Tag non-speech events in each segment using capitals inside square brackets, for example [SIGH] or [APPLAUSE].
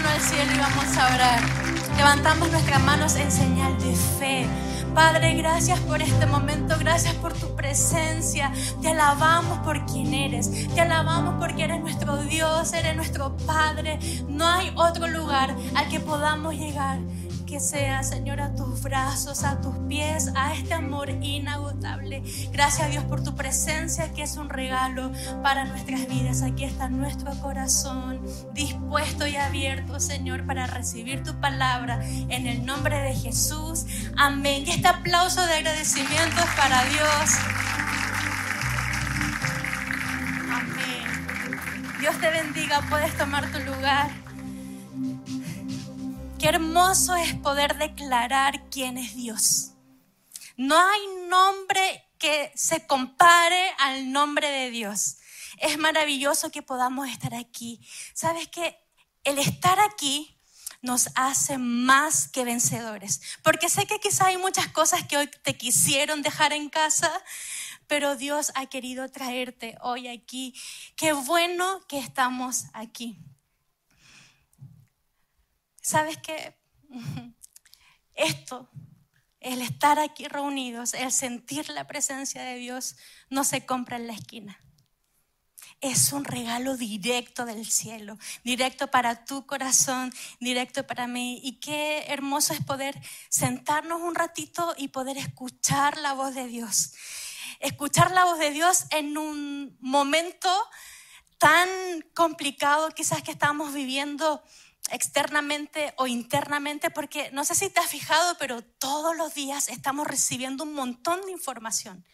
mano al cielo y vamos a orar. Levantamos nuestras manos en señal de fe. Padre, gracias por este momento, gracias por tu presencia. Te alabamos por quien eres. Te alabamos porque eres nuestro Dios, eres nuestro Padre. No hay otro lugar al que podamos llegar que sea, Señor, a tus brazos, a tus pies, a este amor inagotable. Gracias Dios por tu presencia, que es un regalo para nuestras vidas. Aquí está nuestro corazón dispuesto y abierto, Señor, para recibir tu palabra en el nombre de Jesús. Amén. Y este aplauso de agradecimiento es para Dios. Amén. Dios te bendiga, puedes tomar tu lugar. Qué hermoso es poder declarar quién es Dios. No hay nombre que se compare al nombre de Dios. Es maravilloso que podamos estar aquí. ¿Sabes que El estar aquí nos hace más que vencedores. Porque sé que quizá hay muchas cosas que hoy te quisieron dejar en casa, pero Dios ha querido traerte hoy aquí. Qué bueno que estamos aquí. ¿Sabes qué? [LAUGHS] Esto, el estar aquí reunidos, el sentir la presencia de Dios, no se compra en la esquina. Es un regalo directo del cielo, directo para tu corazón, directo para mí. Y qué hermoso es poder sentarnos un ratito y poder escuchar la voz de Dios. Escuchar la voz de Dios en un momento tan complicado quizás que estamos viviendo externamente o internamente, porque no sé si te has fijado, pero todos los días estamos recibiendo un montón de información.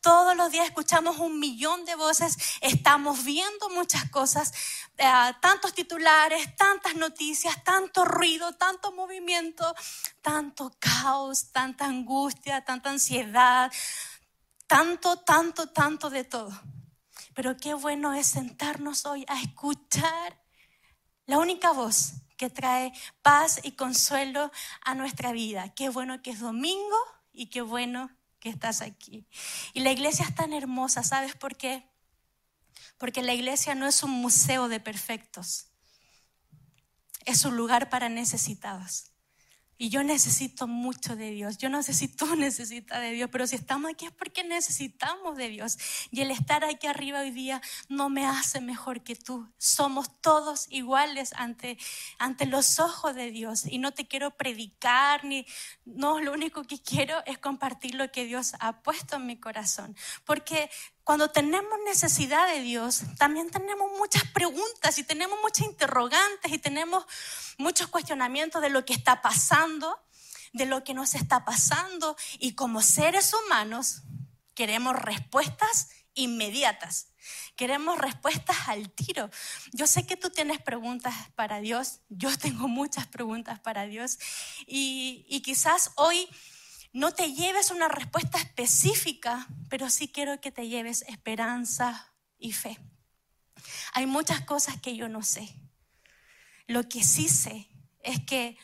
Todos los días escuchamos un millón de voces, estamos viendo muchas cosas, eh, tantos titulares, tantas noticias, tanto ruido, tanto movimiento, tanto caos, tanta angustia, tanta ansiedad, tanto, tanto, tanto de todo. Pero qué bueno es sentarnos hoy a escuchar la única voz que trae paz y consuelo a nuestra vida. Qué bueno que es domingo y qué bueno que estás aquí. Y la iglesia es tan hermosa, ¿sabes por qué? Porque la iglesia no es un museo de perfectos, es un lugar para necesitados. Y yo necesito mucho de Dios. Yo no sé si tú [LAUGHS] necesitas de Dios, pero si estamos aquí es porque necesitamos de Dios. Y el estar aquí arriba hoy día no me hace mejor que tú. Somos todos iguales ante, ante los ojos de Dios. Y no te quiero predicar, ni. No, lo único que quiero es compartir lo que Dios ha puesto en mi corazón. Porque cuando tenemos necesidad de Dios, también tenemos muchas preguntas y tenemos muchas interrogantes y tenemos muchos cuestionamientos de lo que está pasando, de lo que nos está pasando y como seres humanos queremos respuestas inmediatas. Queremos respuestas al tiro. Yo sé que tú tienes preguntas para Dios, yo tengo muchas preguntas para Dios y, y quizás hoy no te lleves una respuesta específica, pero sí quiero que te lleves esperanza y fe. Hay muchas cosas que yo no sé. Lo que sí sé es que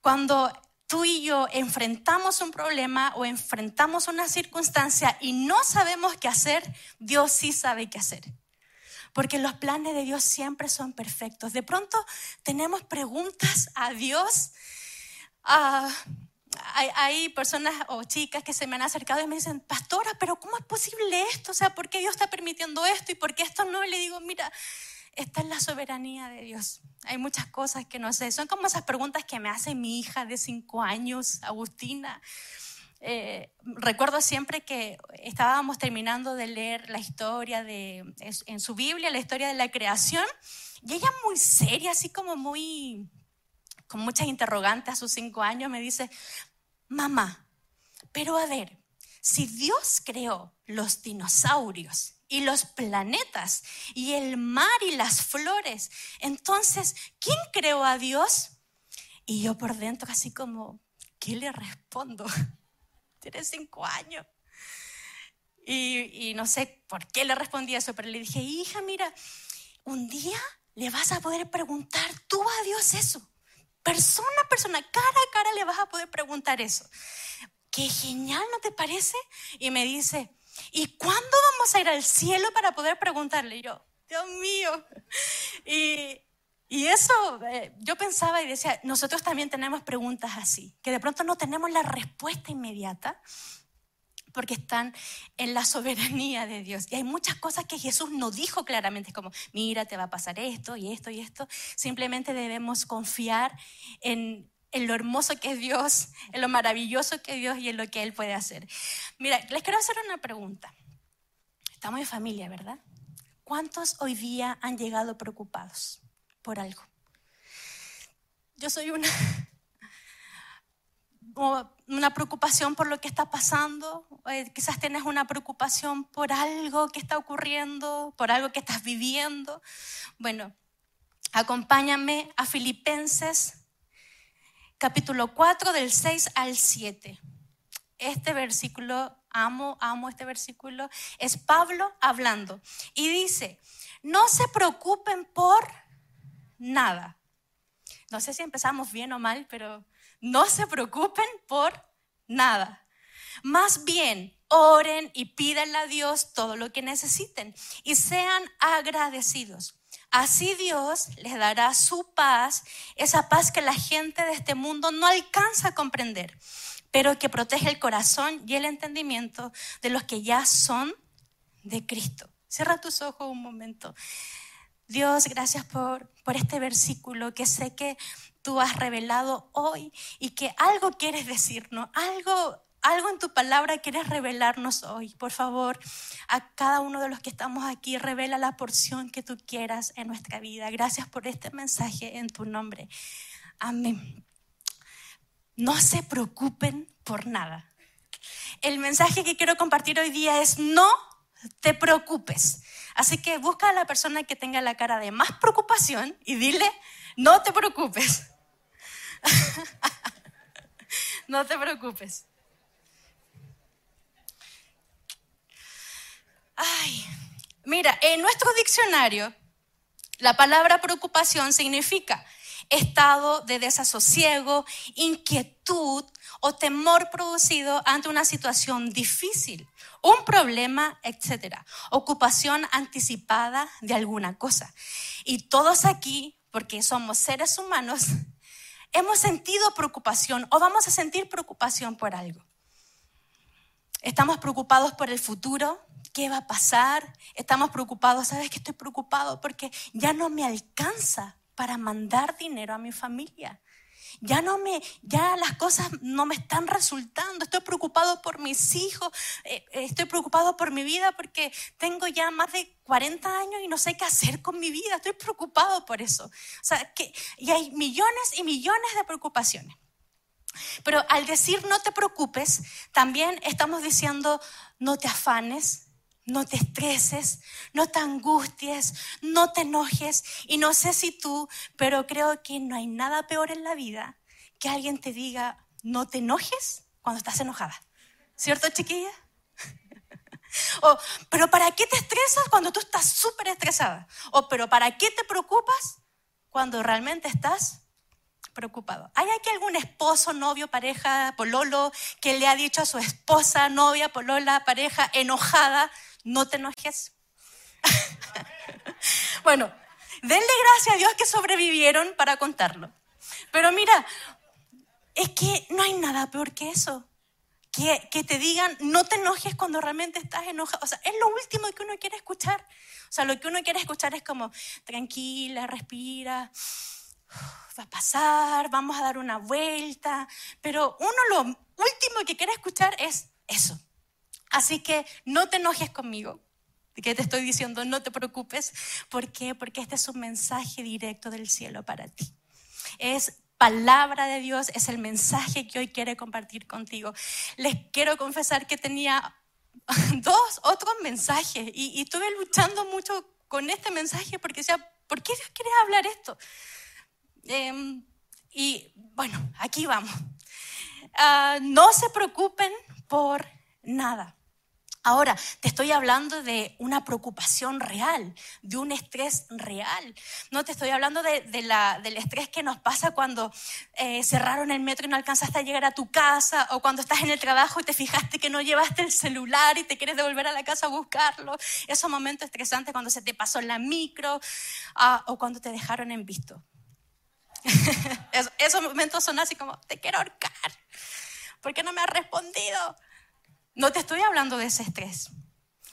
cuando tú y yo enfrentamos un problema o enfrentamos una circunstancia y no sabemos qué hacer, Dios sí sabe qué hacer. Porque los planes de Dios siempre son perfectos. De pronto tenemos preguntas a Dios. Uh, hay, personas o chicas que se me han acercado y me dicen, pastora, pero ¿cómo es posible esto? O sea, ¿por qué Dios está permitiendo esto y por qué esto no? Y le digo, mira, esta es la soberanía de Dios. Hay muchas cosas que no sé. Son como esas preguntas que me hace mi hija de cinco años, Agustina. Eh, recuerdo siempre que estábamos terminando de leer la historia de, en su Biblia, la historia de la creación, y ella muy seria, así como muy con muchas interrogantes a sus cinco años, me dice, mamá, pero a ver, si Dios creó los dinosaurios y los planetas y el mar y las flores, entonces, ¿quién creó a Dios? Y yo por dentro así como, ¿qué le respondo? [LAUGHS] Tiene cinco años. Y, y, no sé por qué le respondí eso, pero le dije, hija, mira, un día le vas a poder preguntar tú a Dios eso persona a persona, cara a cara le vas a poder preguntar eso. Qué genial, ¿no te parece? Y me dice, ¿y cuándo vamos a ir al cielo para poder preguntarle? Y yo, Dios mío. Y, Y eso, eh, yo pensaba y decía, nosotros también tenemos preguntas así, que de pronto no tenemos la respuesta inmediata porque están en la soberanía de Dios. Y hay muchas cosas que Jesús no dijo claramente, como, mira, te va a pasar esto y esto y esto. Simplemente debemos confiar en, lo hermoso que es Dios, en lo maravilloso que es Dios y en lo que Él puede hacer. Mira, les quiero hacer una pregunta. Estamos en familia, ¿verdad? ¿Cuántos hoy día han llegado preocupados por algo? Yo soy una, una preocupación por lo que está pasando, eh, quizás tienes una preocupación por algo que está ocurriendo, por algo que estás viviendo. Bueno, acompáñame a Filipenses capítulo 4 del 6 al 7. Este versículo amo, amo este versículo, es Pablo hablando. Y dice, no se preocupen por nada. No sé si empezamos bien o mal, pero no se preocupen por nada. Más bien, oren y pídanle a Dios todo lo que necesiten y sean agradecidos. Así Dios les dará su paz, esa paz que la gente de este mundo no alcanza a comprender pero que protege el corazón y el entendimiento de los que ya son de Cristo. Cierra tus ojos un momento. Dios, gracias por, por este versículo que sé que tú has revelado hoy y que algo quieres decirnos, algo, algo en tu palabra quieres revelarnos hoy. Por favor, a cada uno de los que estamos aquí, revela la porción que tú quieras en nuestra vida. Gracias por este mensaje en tu nombre. Amén no se preocupen por nada. El mensaje que quiero compartir hoy día es no te preocupes. Así que busca a la persona que tenga la cara de más preocupación y dile, no te preocupes. [LAUGHS] no te preocupes. Ay, mira, en nuestro diccionario, la palabra preocupación significa estado de desasosiego, inquietud o temor producido ante una situación difícil, un problema, etc. Ocupación anticipada de alguna cosa. Y todos aquí, porque somos seres humanos, hemos sentido preocupación o vamos a sentir preocupación por algo. Estamos preocupados por el futuro, ¿qué va a pasar? Estamos preocupados, ¿sabes que estoy preocupado? Porque ya no me alcanza para mandar dinero a mi familia. Ya no me, ya las cosas no me están resultando. Estoy preocupado por mis hijos, eh, estoy preocupado por mi vida porque tengo ya más de 40 años y no sé qué hacer con mi vida. Estoy preocupado por eso. O sea, que, y hay millones y millones de preocupaciones. Pero al decir no te preocupes, también estamos diciendo no te afanes, no te estreses, no te angusties, no te enojes. Y no sé si tú, pero creo que no hay nada peor en la vida que alguien te diga, no te enojes cuando estás enojada. ¿Cierto, chiquilla? [LAUGHS] o, pero ¿para qué te estresas cuando tú estás súper estresada? O, pero ¿para qué te preocupas cuando realmente estás preocupado. ¿Hay aquí algún esposo, novio, pareja, pololo que le ha dicho a su esposa, novia, polola, pareja, enojada, no te enojes. [LAUGHS] bueno, denle gracias a Dios que sobrevivieron para contarlo. Pero mira, es que no hay nada peor que eso. Que, que, te digan, no te enojes cuando realmente estás enojado. O sea, es lo último que uno quiere escuchar. O sea, lo que uno quiere escuchar es como, tranquila, respira, va a pasar, vamos a dar una vuelta. Pero uno lo último que quiere escuchar es eso. Así que no te enojes conmigo, que te estoy diciendo, no te preocupes. ¿Por qué? Porque este es un mensaje directo del cielo para ti. Es palabra de Dios, es el mensaje que hoy quiere compartir contigo. Les quiero confesar que tenía [LAUGHS] dos otros mensajes y, estuve luchando mucho con este mensaje porque decía, ¿por qué Dios quiere hablar esto? Em, y bueno, aquí vamos. Ah, no se preocupen por nada. Ahora, te estoy hablando de una preocupación real, de un estrés real. No te estoy hablando de, la, del estrés que nos pasa cuando eh, cerraron el metro y no alcanzaste a llegar a tu casa, o cuando estás en el trabajo y te fijaste que no llevaste el celular y te quieres devolver a la casa a buscarlo. Esos momentos estresantes cuando se te pasó la micro ah, o cuando te dejaron en visto. [LAUGHS] esos momentos son así como, te quiero ahorcar. ¿Por qué no me has respondido? No te estoy hablando de ese estrés,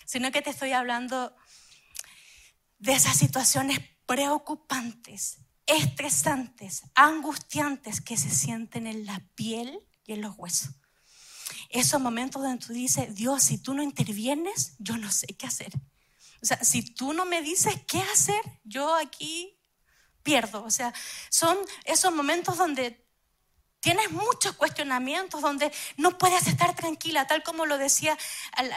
sino que te estoy hablando de esas situaciones preocupantes, estresantes, angustiantes que se sienten en la piel y en los huesos. Esos momentos donde tú dices, Dios, si tú no intervienes, yo no sé qué hacer. O sea, si tú no me dices qué hacer, yo aquí pierdo. O sea, son esos momentos donde Tienes muchos cuestionamientos donde no puedes estar tranquila, tal como lo decía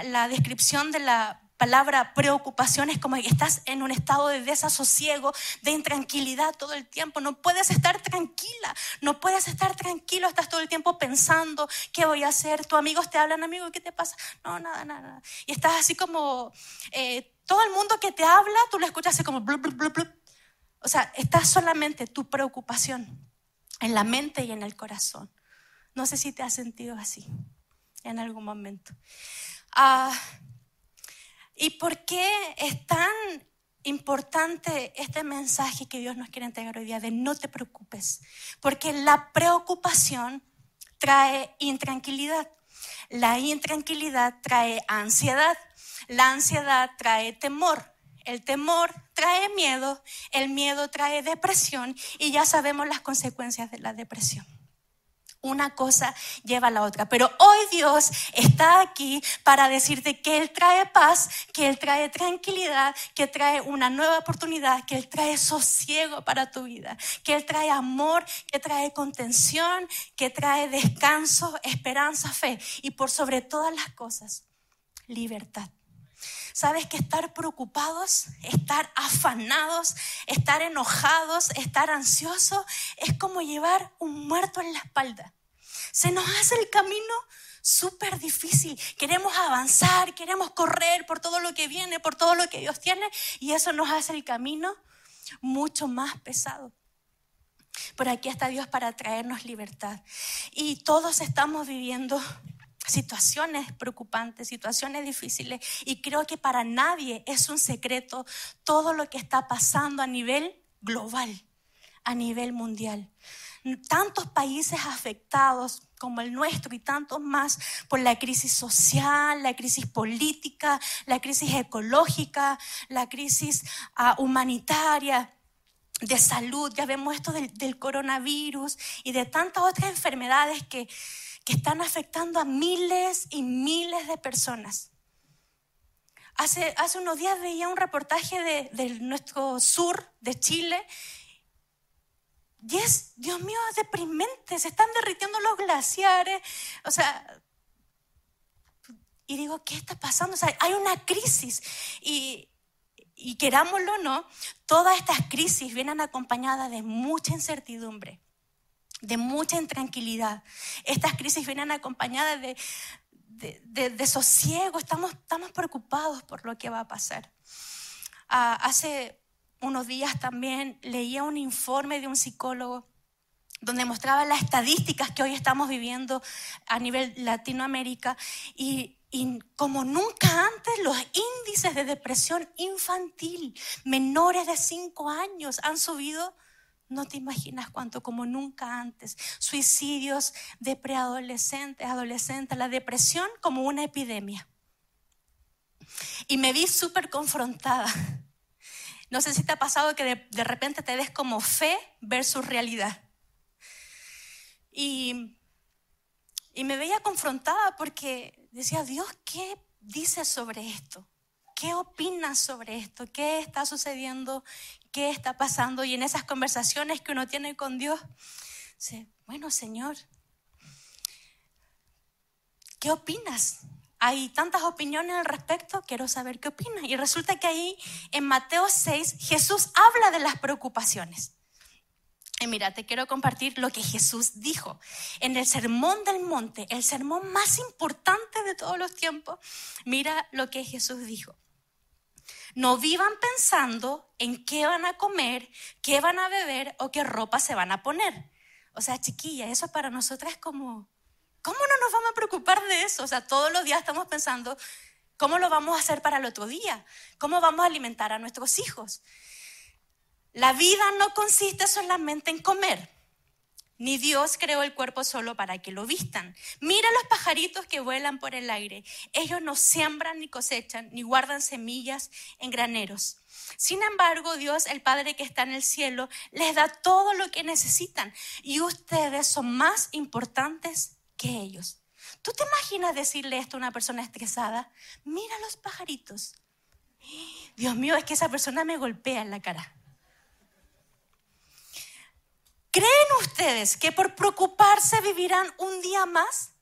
la, descripción de la palabra preocupación, es como que estás en un estado de desasosiego, de intranquilidad todo el tiempo. No puedes estar tranquila, no puedes estar tranquilo, estás todo el tiempo pensando, ¿qué voy a hacer? Tus amigos te hablan, amigo, ¿qué te pasa? No, nada, nada. Y estás así como, eh, todo el mundo que te habla, tú lo escuchas así como, blup, blup, blup. o sea, estás solamente tu preocupación en la mente y en el corazón. No sé si te has sentido así en algún momento. Ah, ¿Y por qué es tan importante este mensaje que Dios nos quiere entregar hoy día de no te preocupes? Porque la preocupación trae intranquilidad. La intranquilidad trae ansiedad. La ansiedad trae temor. El temor trae miedo, el miedo trae depresión y ya sabemos las consecuencias de la depresión. Una cosa lleva a la otra. Pero hoy Dios está aquí para decirte que Él trae paz, que Él trae tranquilidad, que trae una nueva oportunidad, que Él trae sosiego para tu vida, que Él trae amor, que trae contención, que trae descanso, esperanza, fe y por sobre todas las cosas, libertad. Sabes que estar preocupados, estar afanados, estar enojados, estar ansiosos, es como llevar un muerto en la espalda. Se nos hace el camino súper difícil. Queremos avanzar, queremos correr por todo lo que viene, por todo lo que Dios tiene, y eso nos hace el camino mucho más pesado. Por aquí está Dios para traernos libertad. Y todos estamos viviendo situaciones preocupantes, situaciones difíciles. Y creo que para nadie es un secreto todo lo que está pasando a nivel global, a nivel mundial. Tantos países afectados como el nuestro y tantos más por la crisis social, la crisis política, la crisis ecológica, la crisis ah, humanitaria de salud, ya vemos esto del coronavirus y de tantas otras enfermedades que, que están afectando a miles y miles de personas. Hace, hace unos días veía un reportaje de, nuestro sur de Chile y es, Dios mío, deprimente, se están derritiendo los glaciares, o sea, y digo, ¿qué está pasando? O sea, hay una crisis y, y querámoslo o no, todas estas crisis vienen acompañadas de mucha incertidumbre de mucha intranquilidad. Estas crisis vienen acompañadas de, de, sosiego, estamos, estamos preocupados por lo que va a pasar. Ah, hace unos días también leía un informe de un psicólogo donde mostraba las estadísticas que hoy estamos viviendo a nivel Latinoamérica y, y, como nunca antes los índices de depresión infantil menores de 5 años han subido no te imaginas cuánto, como nunca antes. Suicidios de preadolescentes, adolescentes, la depresión como una epidemia. Y me vi súper confrontada. No sé si te ha pasado que de, repente te des como fe versus realidad. Y, y me veía confrontada porque decía, Dios, ¿qué dice sobre esto? ¿Qué opinas sobre esto? ¿Qué está sucediendo? ¿Qué está pasando? Y en esas conversaciones que uno tiene con Dios, dice, bueno, Señor, ¿qué opinas? Hay tantas opiniones al respecto, quiero saber qué opinas. Y resulta que ahí en Mateo 6 Jesús habla de las preocupaciones. Y mira, te quiero compartir lo que Jesús dijo. En el Sermón del Monte, el sermón más importante de todos los tiempos, mira lo que Jesús dijo. No vivan pensando en qué van a comer, qué van a beber o qué ropa se van a poner. O sea, chiquilla, eso para nosotras es como, ¿cómo no nos vamos a preocupar de eso? O sea, todos los días estamos pensando, ¿cómo lo vamos a hacer para el otro día? ¿Cómo vamos a alimentar a nuestros hijos? La vida no consiste solamente en comer. Ni Dios creó el cuerpo solo para que lo vistan. Mira los pajaritos que vuelan por el aire. Ellos no siembran ni cosechan, ni guardan semillas en graneros. Sin embargo, Dios, el Padre que está en el cielo, les da todo lo que necesitan. Y ustedes son más importantes que ellos. ¿Tú te imaginas decirle esto a una persona estresada? Mira los pajaritos. Dios mío, es que esa persona me golpea en la cara. ¿Creen ustedes que por preocuparse vivirán un día más?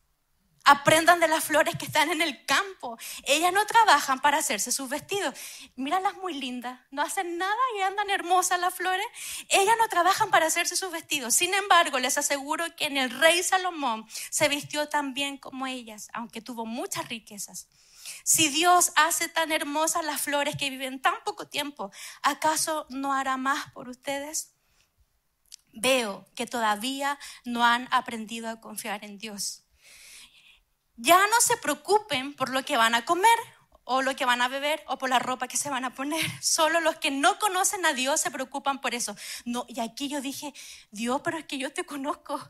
Aprendan de las flores que están en el campo. Ellas no trabajan para hacerse sus vestidos. Míralas muy lindas. No hacen nada y andan hermosas las flores. Ellas no trabajan para hacerse sus vestidos. Sin embargo, les aseguro que en el rey Salomón se vistió tan bien como ellas, aunque tuvo muchas riquezas. Si Dios hace tan hermosas las flores que viven tan poco tiempo, ¿acaso no hará más por ustedes? Veo que todavía no han aprendido a confiar en Dios. Ya no se preocupen por lo que van a comer o lo que van a beber o por la ropa que se van a poner. [LAUGHS] Solo los que no conocen a Dios se preocupan por eso. No, y aquí yo dije, Dios, pero es que yo te conozco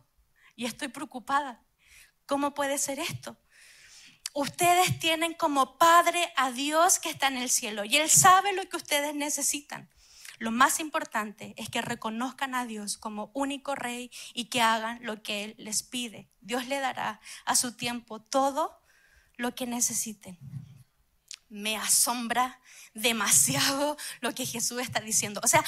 y estoy preocupada. ¿Cómo puede ser esto? Ustedes tienen como Padre a Dios que está en el cielo y Él sabe lo que ustedes necesitan. Lo más importante es que reconozcan a Dios como único rey y que hagan lo que Él les pide. Dios le dará a su tiempo todo lo que necesiten. Me asombra demasiado lo que Jesús está diciendo. O sea,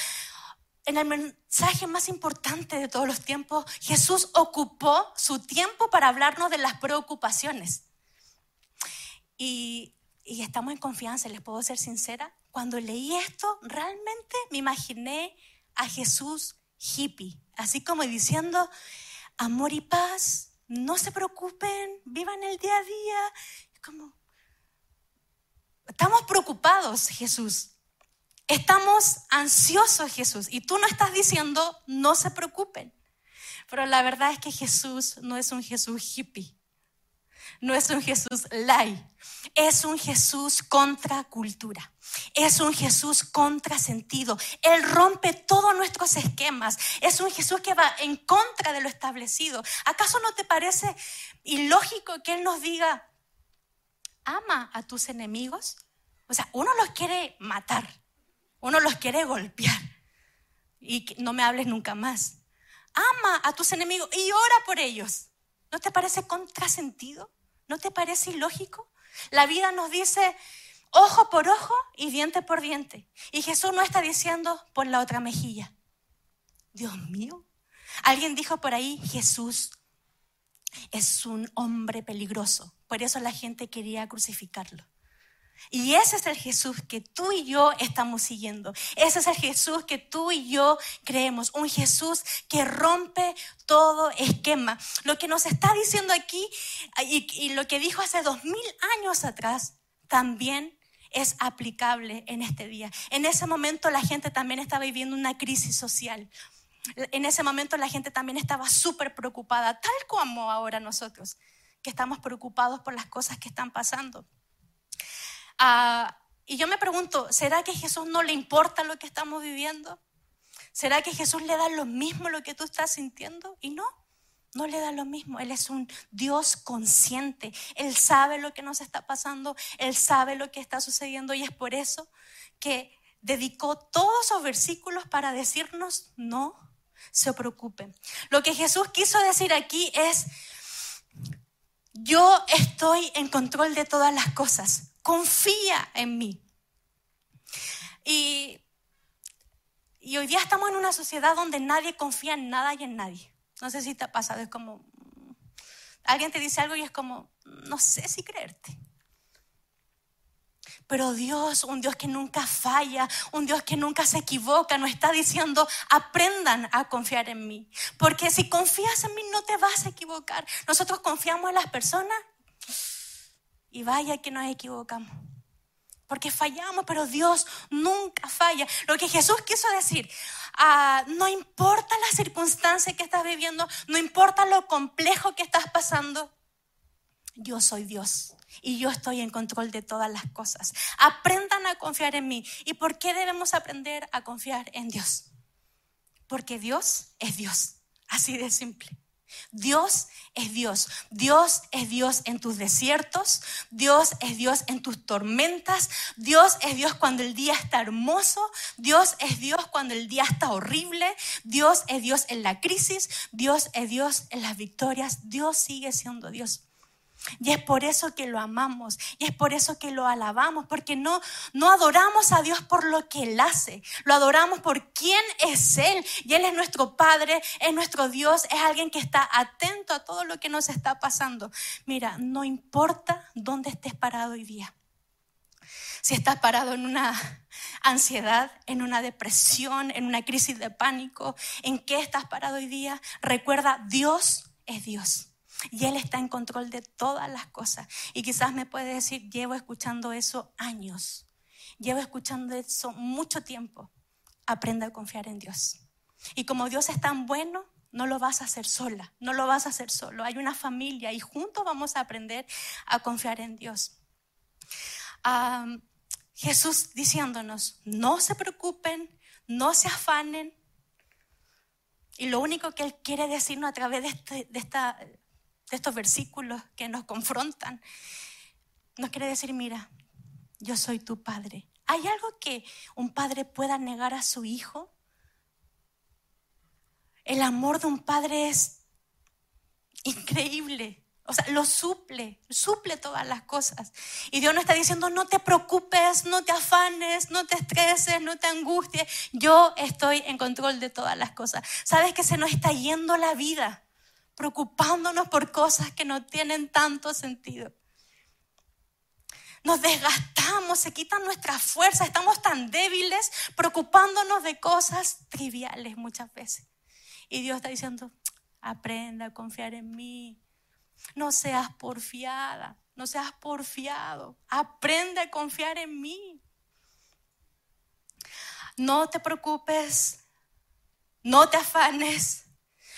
en el mensaje más importante de todos los tiempos, Jesús ocupó su tiempo para hablarnos de las preocupaciones. Y, estamos en confianza, les puedo ser sincera, cuando leí esto, realmente me imaginé a Jesús hippie, así como diciendo, amor y paz, no se preocupen, vivan el día a día. Como, estamos preocupados, Jesús. Estamos ansiosos, Jesús. Y tú no estás diciendo, no se preocupen. Pero la verdad es que Jesús no es un Jesús hippie. No es un Jesús light. Es un Jesús contra cultura. Es un Jesús contrasentido. Él rompe todos nuestros esquemas. Es un Jesús que va en contra de lo establecido. ¿Acaso no te parece ilógico que Él nos diga, ama a tus enemigos? O sea, uno los quiere matar, uno los quiere golpear y no me hables nunca más. Ama a tus enemigos y ora por ellos. ¿No te parece contrasentido? ¿No te parece ilógico? La vida nos dice, ojo por ojo y diente por diente. Y Jesús no está diciendo por la otra mejilla. Dios mío. Alguien dijo por ahí, Jesús es un hombre peligroso. Por eso la gente quería crucificarlo. Y ese es el Jesús que tú y yo estamos siguiendo. Ese es el Jesús que tú y yo creemos. Un Jesús que rompe todo esquema. Lo que nos está diciendo aquí y, y lo que dijo hace dos mil años atrás también es aplicable en este día. En ese momento la gente también estaba viviendo una crisis social. En ese momento la gente también estaba súper preocupada, tal como ahora nosotros, que estamos preocupados por las cosas que están pasando. Ah, y yo me pregunto, ¿será que a Jesús no le importa lo que estamos viviendo? ¿Será que Jesús le da lo mismo lo que tú estás sintiendo? Y no, no le da lo mismo. Él es un Dios consciente. Él sabe lo que nos está pasando. Él sabe lo que está sucediendo. Y es por eso que dedicó todos esos versículos para decirnos, no se preocupen. Lo que Jesús quiso decir aquí es, yo estoy en control de todas las cosas. Confía en mí. Y, hoy día estamos en una sociedad donde nadie confía en nada y en nadie. No sé si te ha pasado, es como, mm, alguien te dice algo y es como, no sé si creerte. Pero Dios, un Dios que nunca falla, un Dios que nunca se equivoca, nos está diciendo, aprendan a confiar en mí. Porque si confías en mí no te vas a equivocar. Nosotros confiamos en las personas y vaya que nos equivocamos. Porque fallamos, pero Dios nunca falla. Lo que Jesús quiso decir, ah, no importa la circunstancia que estás viviendo, no importa lo complejo que estás pasando, yo soy Dios y yo estoy en control de todas las cosas. Aprendan a confiar en mí. ¿Y por qué debemos aprender a confiar en Dios? Porque Dios es Dios, así de simple. Dios es Dios. Dios es Dios en tus desiertos. Dios es Dios en tus tormentas. Dios es Dios cuando el día está hermoso. Dios es Dios cuando el día está horrible. Dios es Dios en la crisis. Dios es Dios en las victorias. Dios sigue siendo Dios. Y es por eso que lo amamos y es por eso que lo alabamos, porque no, no adoramos a Dios por lo que Él hace, lo adoramos por quién es Él. Y Él es nuestro Padre, es nuestro Dios, es alguien que está atento a todo lo que nos está pasando. Mira, no importa dónde estés parado hoy día. Si estás parado en una ansiedad, en una depresión, en una crisis de pánico, ¿en qué estás parado hoy día? Recuerda, Dios es Dios. Y Él está en control de todas las cosas. Y quizás me puede decir, llevo escuchando eso años. Llevo escuchando eso mucho tiempo. Aprenda a confiar en Dios. Y como Dios es tan bueno, no lo vas a hacer sola, no lo vas a hacer solo. Hay una familia y juntos vamos a aprender a confiar en Dios. Jesús diciéndonos, no se preocupen, no se afanen. Y lo único que Él quiere decirnos a través de, este, de esta estos versículos que nos confrontan, nos quiere decir, mira, yo soy tu padre. ¿Hay algo que un padre pueda negar a su hijo? El amor de un padre es increíble. O sea, lo suple, suple todas las cosas. Y Dios no está diciendo, no te preocupes, no te afanes, no te estreses, no te angusties. Yo estoy en control de todas las cosas. ¿Sabes que se nos está yendo la vida? Preocupándonos por cosas que no tienen tanto sentido. Nos desgastamos, se quitan nuestra fuerza, estamos tan débiles preocupándonos de cosas triviales muchas veces. Y Dios está diciendo, aprenda a confiar en mí. No seas porfiada, no seas porfiado. Aprende a confiar en mí. No te preocupes, no te afanes,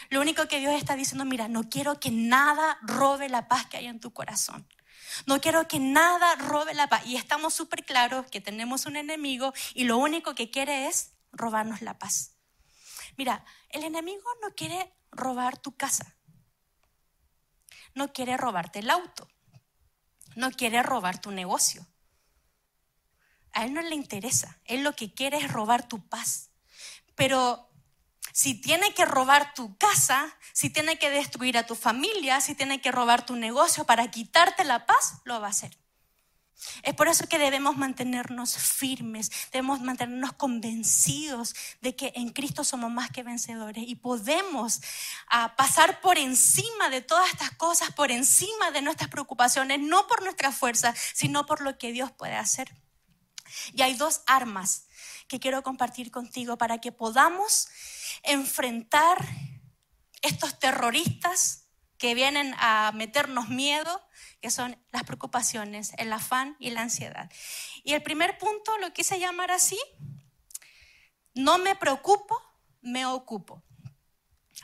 lo único que Dios está diciendo, mira, no quiero que nada robe la paz que hay en tu corazón. No quiero que nada robe la paz. Y estamos súper claros que tenemos un enemigo y lo único que quiere es robarnos la paz. Mira, el enemigo no quiere robar tu casa. No quiere robarte el auto. No quiere robar tu negocio. A él no le interesa. Él lo que quiere es robar tu paz. Pero si tiene que robar tu casa, si tiene que destruir a tu familia, si tiene que robar tu negocio para quitarte la paz, lo va a hacer. Es por eso que debemos mantenernos firmes, debemos mantenernos convencidos de que en Cristo somos más que vencedores y podemos ah, pasar por encima de todas estas cosas, por encima de nuestras preocupaciones, no por nuestra fuerza, sino por lo que Dios puede hacer. Y hay dos armas que quiero compartir contigo para que podamos enfrentar estos terroristas que vienen a meternos miedo, que son las preocupaciones, el afán y la ansiedad. Y el primer punto lo quise llamar así, no me preocupo, me ocupo.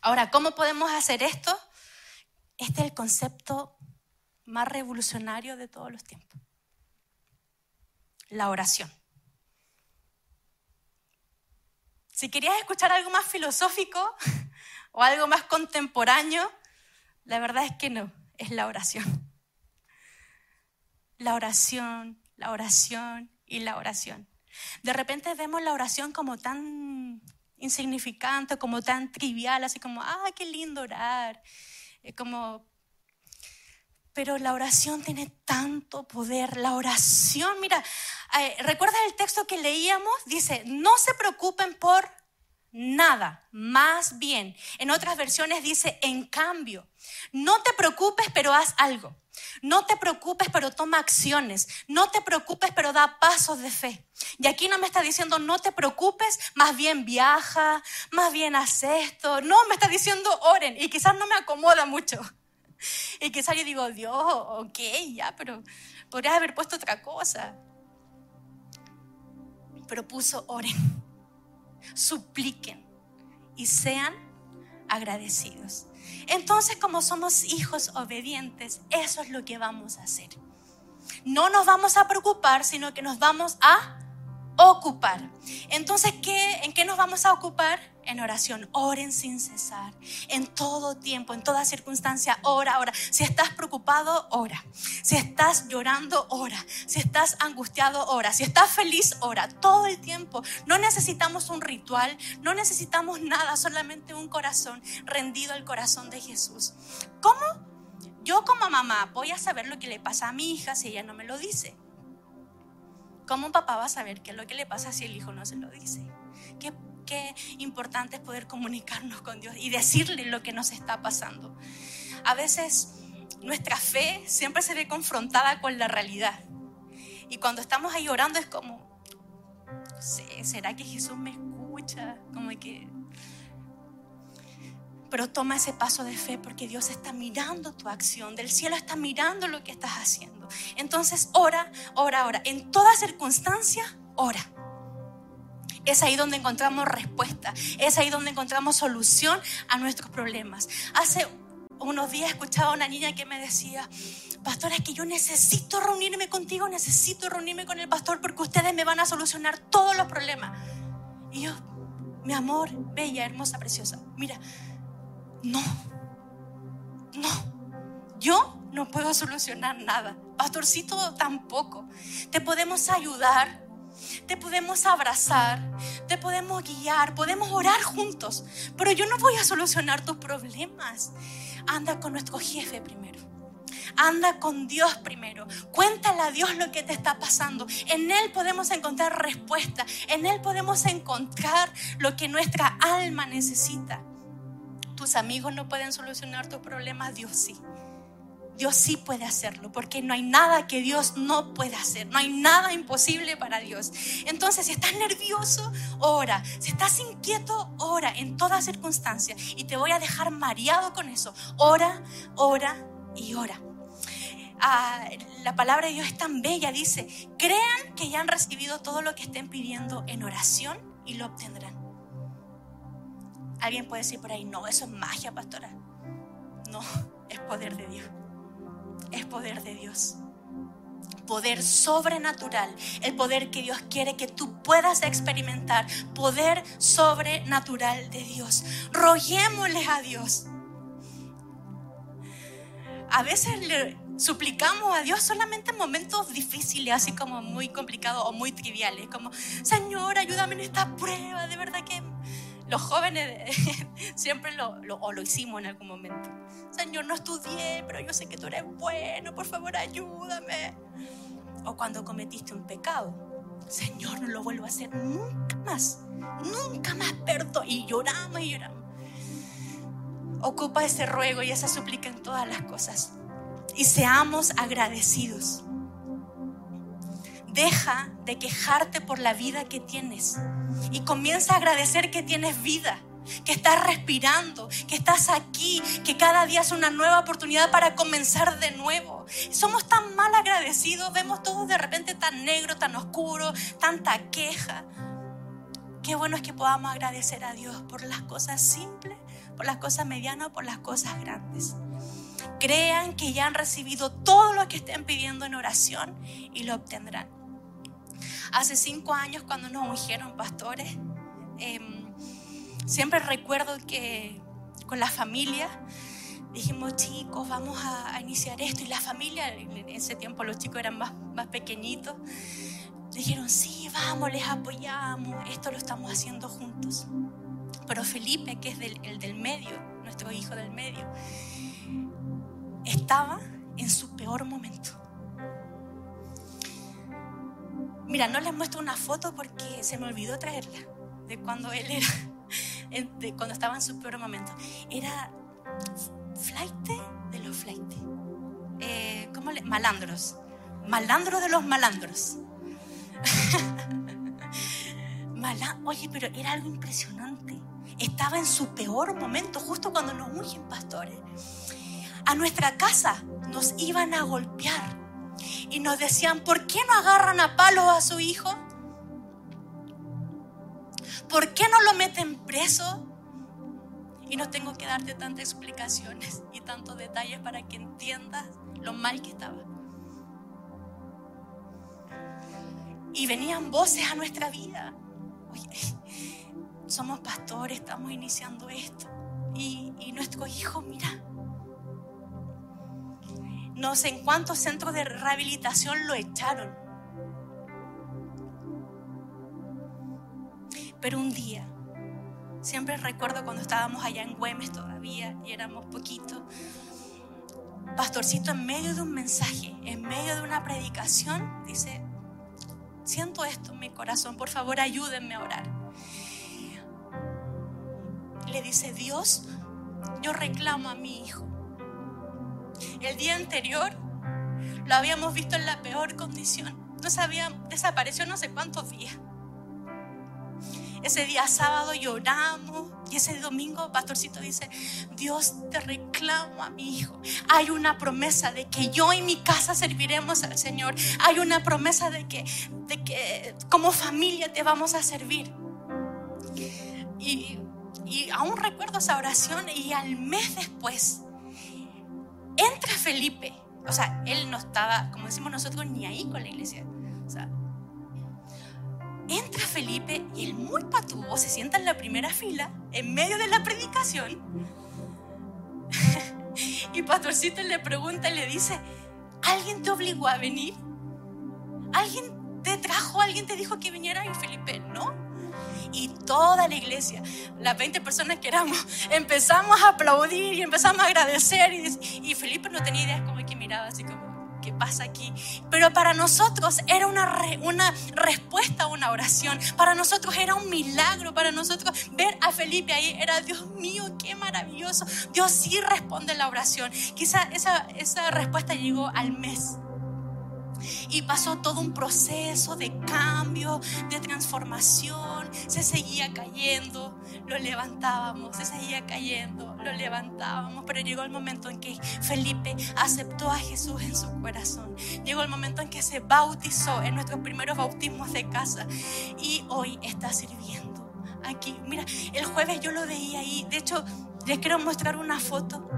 Ahora, ¿cómo podemos hacer esto? Este es el concepto más revolucionario de todos los tiempos. La oración. Si querías escuchar algo más filosófico [LAUGHS] o algo más contemporáneo, la verdad es que no, es la oración. La oración, la oración y la oración. De repente vemos la oración como tan insignificante, como tan trivial, así como, ah, qué lindo orar. Como, pero la oración tiene tanto poder. La oración, mira, eh, ¿recuerdas el texto que leíamos? Dice, no se preocupen por nada, más bien. En otras versiones dice, en cambio, no te preocupes, pero haz algo. No te preocupes, pero toma acciones. No te preocupes, pero da pasos de fe. Y aquí no me está diciendo no te preocupes, más bien viaja, más bien haz esto. No, me está diciendo oren. Y quizás no me acomoda mucho. Y quizás yo digo, Dios, ok, ya, pero podrías haber puesto otra cosa. Pero puso oren, [LAUGHS] supliquen y sean agradecidos. Entonces, como somos hijos obedientes, eso es lo que vamos a hacer. No nos vamos a preocupar, sino que nos vamos a ocupar. Entonces, ¿qué, ¿en qué nos vamos a ocupar? En oración. Oren sin cesar. En todo tiempo, en toda circunstancia, ora, ora. Si estás preocupado, ora. Si estás llorando, ora. Si estás angustiado, ora. Si estás feliz, ora. Todo el tiempo. No necesitamos un ritual, no necesitamos nada, solamente un corazón rendido al corazón de Jesús. ¿Cómo? Yo como mamá voy a saber lo que le pasa a mi hija si ella no me lo dice. ¿Cómo un papá va a saber qué es lo que le pasa si el hijo no se lo dice? Qué, qué importante es poder comunicarnos con Dios y decirle lo que nos está pasando. A veces nuestra fe siempre se ve confrontada con la realidad. Y cuando estamos ahí orando es como, no sé, ¿será que Jesús me escucha? Como que pero toma ese paso de fe porque Dios está mirando tu acción, del cielo está mirando lo que estás haciendo. Entonces, ora, ora, ora. En toda circunstancia, ora. Es ahí donde encontramos respuesta, es ahí donde encontramos solución a nuestros problemas. Hace unos días escuchaba a una niña que me decía, pastora, es que yo necesito reunirme contigo, necesito reunirme con el pastor porque ustedes me van a solucionar todos los problemas. Y yo, mi amor, bella, hermosa, preciosa, mira, no, no, yo no puedo solucionar nada. Pastorcito tampoco. Te podemos ayudar, te podemos abrazar, te podemos guiar, podemos orar juntos, pero yo no voy a solucionar tus problemas. Anda con nuestro jefe primero. Anda con Dios primero. Cuéntale a Dios lo que te está pasando. En Él podemos encontrar respuesta. En Él podemos encontrar lo que nuestra alma necesita tus amigos no pueden solucionar tus problemas, Dios sí. Dios sí puede hacerlo, porque no hay nada que Dios no pueda hacer, no hay nada imposible para Dios. Entonces, si estás nervioso, ora. Si estás inquieto, ora en toda circunstancia. Y te voy a dejar mareado con eso. Ora, ora y ora. Ah, la palabra de Dios es tan bella, dice, crean que ya han recibido todo lo que estén pidiendo en oración y lo obtendrán. Alguien puede decir por ahí, no, eso es magia, pastora. No, es poder de Dios. Es poder de Dios. Poder sobrenatural. El poder que Dios quiere que tú puedas experimentar. Poder sobrenatural de Dios. Roguémosle a Dios. A veces le suplicamos a Dios solamente en momentos difíciles, así como muy complicados o muy triviales. Como, Señor, ayúdame en esta prueba. De verdad que los jóvenes [LAUGHS] siempre lo, lo hicimos en algún momento. Señor, no estudié, pero yo sé que tú eres bueno, por favor ayúdame. O cuando cometiste un pecado, Señor, no lo vuelvo a hacer nunca más, nunca más perdón. Y lloramos y lloramos. Ocupa ese ruego y esa súplica en todas las cosas. Y seamos agradecidos. Deja de quejarte por la vida que tienes y comienza a agradecer que tienes vida, que estás respirando, que estás aquí, que cada día es una nueva oportunidad para comenzar de nuevo. Somos tan mal agradecidos, vemos todo de repente tan negro, tan oscuro, tanta queja. Qué bueno es que podamos agradecer a Dios por las cosas simples, por las cosas medianas, por las cosas grandes. Crean que ya han recibido todo lo que estén pidiendo en oración y lo obtendrán. Hace cinco años cuando nos ungieron pastores, em, siempre recuerdo que con la familia dijimos, chicos, vamos a, iniciar esto. Y la familia, en ese tiempo los chicos eran más, más pequeñitos, dijeron, sí, vamos, les apoyamos, esto lo estamos haciendo juntos. Pero Felipe, que es el del medio, nuestro hijo del medio, estaba en su peor momento. Mira, no les muestro una foto porque se me olvidó traerla de cuando él era, [LAUGHS] de cuando estaba en su peor momento. Era flight de los flight. eh, ¿cómo le? Malandros. Malandro de los malandros. [LAUGHS] Oye, pero era algo impresionante. Estaba en su peor momento, justo cuando nos ungen pastores. A nuestra casa nos iban a golpear y nos decían, ¿por qué no agarran a palos a su hijo? ¿Por qué no lo meten preso? Y no tengo que darte tantas explicaciones y tantos detalles para que entiendas lo mal que estaba. Y venían voces a nuestra vida. Oye, somos pastores, estamos iniciando esto. Y, y nuestro hijo, mira, no sé en cuántos centros de rehabilitación lo echaron. Pero un día, siempre recuerdo cuando estábamos allá en Güemes todavía y éramos poquitos, pastorcito en medio de un mensaje, en medio de una predicación, dice, siento esto en mi corazón, por favor ayúdenme a orar. Le dice, Dios, yo reclamo a mi hijo. El día anterior lo habíamos visto en la peor condición. No sabía, desapareció no sé cuántos días. Ese día sábado lloramos y ese domingo pastorcito dice, Dios te reclamo a mi hijo. Hay una promesa de que yo y mi casa serviremos al Señor. Hay una promesa de que, de que como familia te vamos a servir. Y aún recuerdo esa oración y al mes después entra Felipe. O sea, él no estaba, como decimos nosotros, ni ahí con la iglesia. Entra Felipe y el muy patuvo se sienta en la primera fila, en medio de la predicación. [LAUGHS] y Pastorcito le pregunta y le dice, ¿alguien te obligó a venir? ¿Alguien te trajo? ¿Alguien te dijo que viniera? Y Felipe, no. Y toda la iglesia, las 20 personas que éramos, empezamos a aplaudir y empezamos a agradecer. Y, Felipe no tenía idea cómo que miraba así como, ¿qué pasa aquí? Pero para nosotros era una, una respuesta a una oración. Para nosotros era un milagro. Para nosotros ver a Felipe ahí era, Dios mío, qué maravilloso. Dios sí responde la oración. Quizá esa, esa respuesta llegó al mes. Y pasó todo un proceso de cambio, de transformación. Se seguía cayendo, lo levantábamos, se seguía cayendo, lo levantábamos. Pero llegó el momento en que Felipe aceptó a Jesús en su corazón. Llegó el momento en que se bautizó en nuestros primeros bautismos de casa. Y hoy está sirviendo aquí. Mira, el jueves yo lo veía ahí. De hecho, les quiero mostrar una foto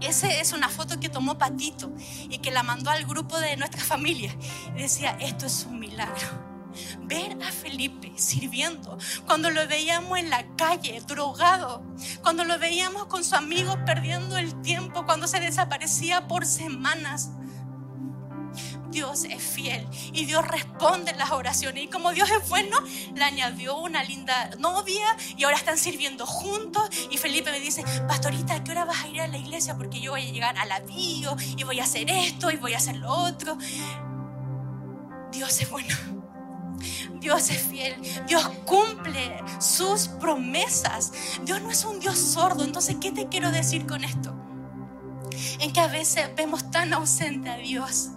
esa es una foto que tomó Patito y que la mandó al grupo de nuestra [LAUGHS] familia. Y decía, esto es un milagro. Ver a Felipe sirviendo, cuando lo veíamos en la calle, drogado, cuando lo veíamos con su amigo perdiendo el tiempo, cuando se desaparecía por semanas, Dios es fiel y Dios responde las oraciones. Y como Dios es bueno, le añadió una linda novia y ahora están sirviendo juntos. Y Felipe me dice, pastorita, ¿a qué hora vas a ir a la iglesia? Porque yo voy a llegar a la y voy a hacer esto y voy a hacer lo otro. Dios es bueno. Dios es fiel, Dios cumple sus promesas. Dios no es un Dios sordo. Entonces, ¿qué te quiero decir con esto? En que a veces vemos tan ausente a Dios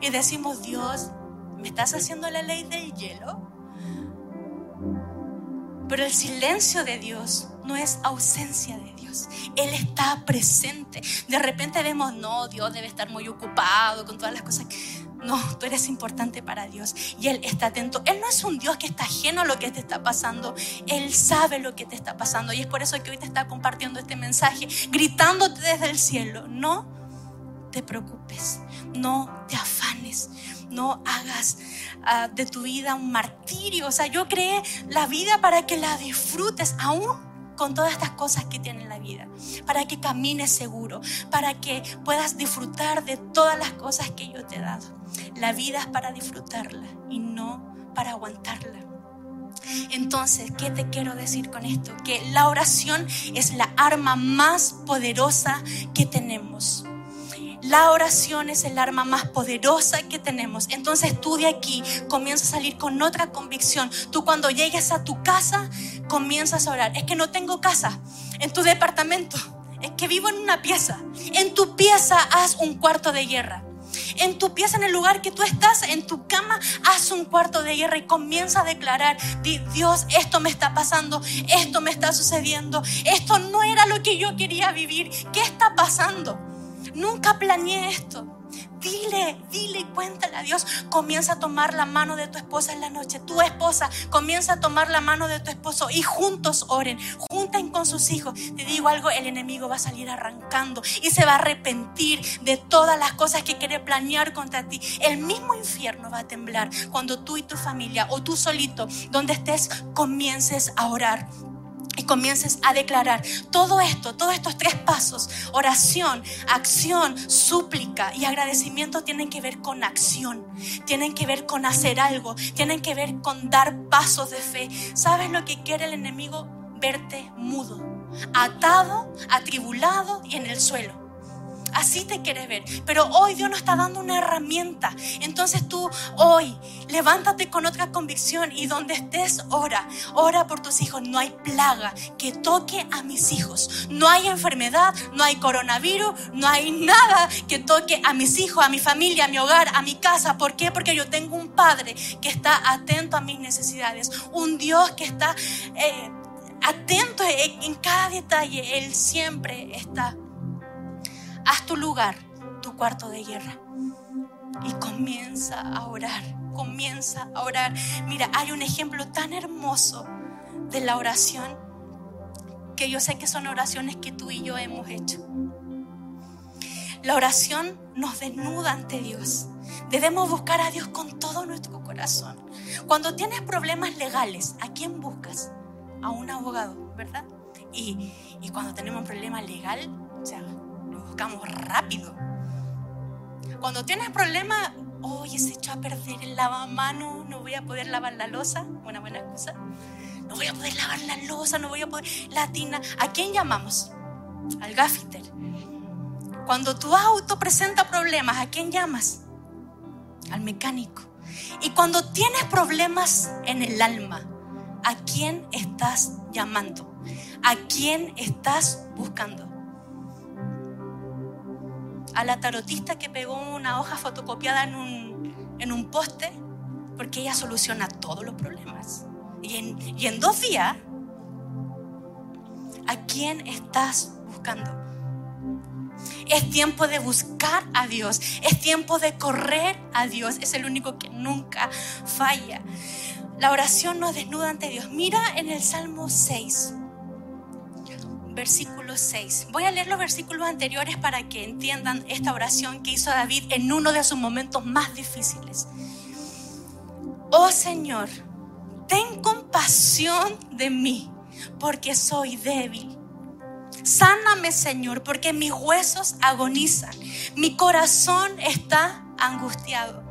y decimos, Dios, ¿me estás haciendo la ley del hielo? Pero el silencio de Dios no es ausencia de Dios. Él está presente. De repente vemos, no, Dios debe estar muy ocupado con todas las cosas. No, tú eres importante para Dios y Él está atento. Él no es un Dios que está ajeno a lo que te está pasando. Él sabe lo que te está pasando y es por eso que hoy te está compartiendo este mensaje, gritándote desde el cielo. No te preocupes no te afanes, no hagas ah, de tu vida un martirio. O sea, yo creé la vida para que la disfrutes aún con todas estas cosas que tiene la vida, para que camines seguro, para que puedas disfrutar de todas las cosas que yo te he dado. La vida es para disfrutarla y no para aguantarla. Entonces, ¿qué te quiero decir con esto? Que la oración es la arma más poderosa que tenemos. La oración es el arma más poderosa que tenemos. Entonces tú de aquí comienzas a salir con otra convicción. Tú cuando llegues a tu casa comienzas a orar. Es que no tengo casa en tu departamento. es que vivo en una pieza. En tu pieza haz un cuarto de guerra. En tu pieza, en el lugar que tú estás, en tu cama, haz un cuarto de guerra y comienza a declarar, Dios, esto me está pasando, esto me está sucediendo, esto no era lo que yo quería vivir, ¿qué está pasando? Nunca planeé esto. Dile, dile y cuéntale a Dios. Comienza a tomar la mano de tu esposa en la noche. Tu esposa comienza a tomar la mano de tu esposo y juntos oren, junten con sus hijos. Te digo algo, el enemigo va a salir arrancando y se va a arrepentir de todas las cosas que quiere planear contra ti. El mismo infierno va a temblar cuando tú y tu familia o tú solito, donde estés, comiences a orar comiences a declarar todo esto, todos estos tres pasos, oración, acción, súplica y agradecimiento tienen que ver con acción, tienen que ver con hacer algo, tienen que ver con dar pasos de fe. ¿Sabes lo que quiere el enemigo? Verte mudo, atado, atribulado y en el suelo. Así te quiere ver. Pero hoy Dios nos está dando una herramienta. Entonces tú hoy levántate con otra convicción y donde estés ora. Ora por tus hijos. No hay plaga que toque a mis hijos. No hay enfermedad, no hay coronavirus, no hay nada que toque a mis hijos, a mi familia, a mi hogar, a mi casa. ¿Por qué? Porque yo tengo un Padre que está atento a mis necesidades. Un Dios que está eh, atento en cada detalle. Él siempre está haz tu lugar, tu cuarto de guerra. Y comienza a orar, comienza a orar. Mira, hay un ejemplo tan hermoso de la oración que yo sé que son oraciones que tú y yo hemos hecho. La oración nos desnuda ante Dios. Debemos buscar a Dios con todo nuestro corazón. Cuando tienes problemas legales, ¿a quién buscas? A un abogado, ¿verdad? Y, y cuando tenemos un problema legal, o sea, buscamos rápido. Cuando tienes problemas, oye, se echó a perder el lavamano, no voy a poder lavar la losa, una buena excusa. No voy a poder lavar la losa, no voy a poder, la tina. ¿A quién llamamos? Al gaffiter. Cuando tu auto presenta problemas, ¿a quién llamas? Al mecánico. Y cuando tienes problemas en el alma, ¿a quién estás llamando? ¿A quién estás buscando? A la tarotista que pegó una hoja fotocopiada en un, en un poste, porque ella soluciona todos los problemas. Y en, y en dos días, ¿a quién estás buscando? Es tiempo de buscar a Dios. Es tiempo de correr a Dios. Es el único que nunca falla. La oración nos desnuda ante Dios. Mira en el Salmo 6 versículo 6. Voy a leer los versículos anteriores para que entiendan esta oración que hizo David en uno de sus momentos más difíciles. Oh Señor, ten compasión de mí, porque soy débil. Sáname, Señor, porque mis huesos agonizan. Mi corazón está angustiado.